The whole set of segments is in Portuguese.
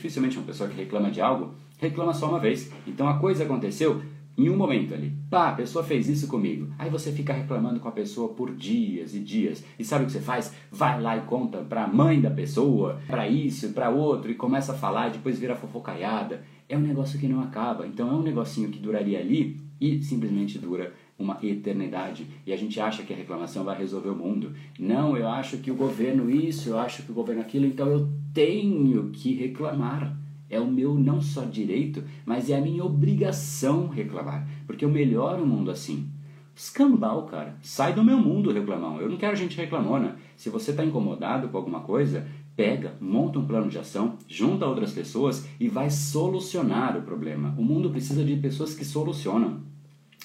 dificilmente uma pessoa que reclama de algo reclama só uma vez. Então a coisa aconteceu em um momento ali. Pá, a pessoa fez isso comigo. Aí você fica reclamando com a pessoa por dias e dias. E sabe o que você faz? Vai lá e conta pra mãe da pessoa, pra isso, pra outro, e começa a falar, e depois vira fofocaiada. É um negócio que não acaba. Então é um negocinho que duraria ali e simplesmente dura uma eternidade. E a gente acha que a reclamação vai resolver o mundo. Não, eu acho que o governo isso, eu acho que o governo aquilo, então eu tenho que reclamar. É o meu não só direito, mas é a minha obrigação reclamar, porque eu melhoro o mundo assim. Escambau, cara. Sai do meu mundo reclamão. Eu não quero gente reclamona. Se você está incomodado com alguma coisa, pega, monta um plano de ação, junta outras pessoas e vai solucionar o problema. O mundo precisa de pessoas que solucionam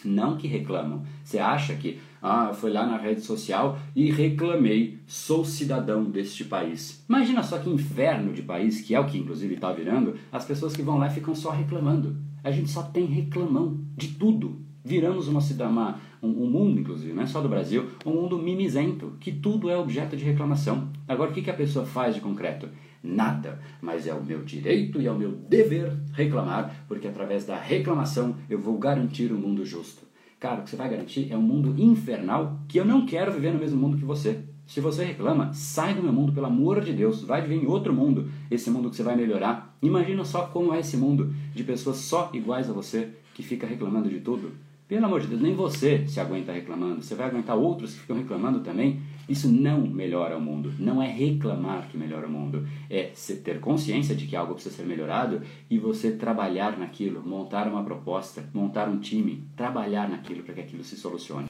não que reclamam. Você acha que, ah, foi lá na rede social e reclamei, sou cidadão deste país. Imagina só que inferno de país, que é o que inclusive está virando, as pessoas que vão lá ficam só reclamando. A gente só tem reclamão de tudo. Viramos uma, um, um mundo, inclusive, não é só do Brasil, um mundo mimizento, que tudo é objeto de reclamação. Agora, o que, que a pessoa faz de concreto? Nada, mas é o meu direito e é o meu dever reclamar, porque através da reclamação eu vou garantir um mundo justo. Cara, o que você vai garantir é um mundo infernal que eu não quero viver no mesmo mundo que você. Se você reclama, sai do meu mundo, pelo amor de Deus. Vai viver em outro mundo, esse mundo que você vai melhorar. Imagina só como é esse mundo de pessoas só iguais a você que fica reclamando de tudo. Pelo amor de Deus, nem você se aguenta reclamando. Você vai aguentar outros que ficam reclamando também. Isso não melhora o mundo. Não é reclamar que melhora o mundo. É ter consciência de que algo precisa ser melhorado e você trabalhar naquilo, montar uma proposta, montar um time, trabalhar naquilo para que aquilo se solucione.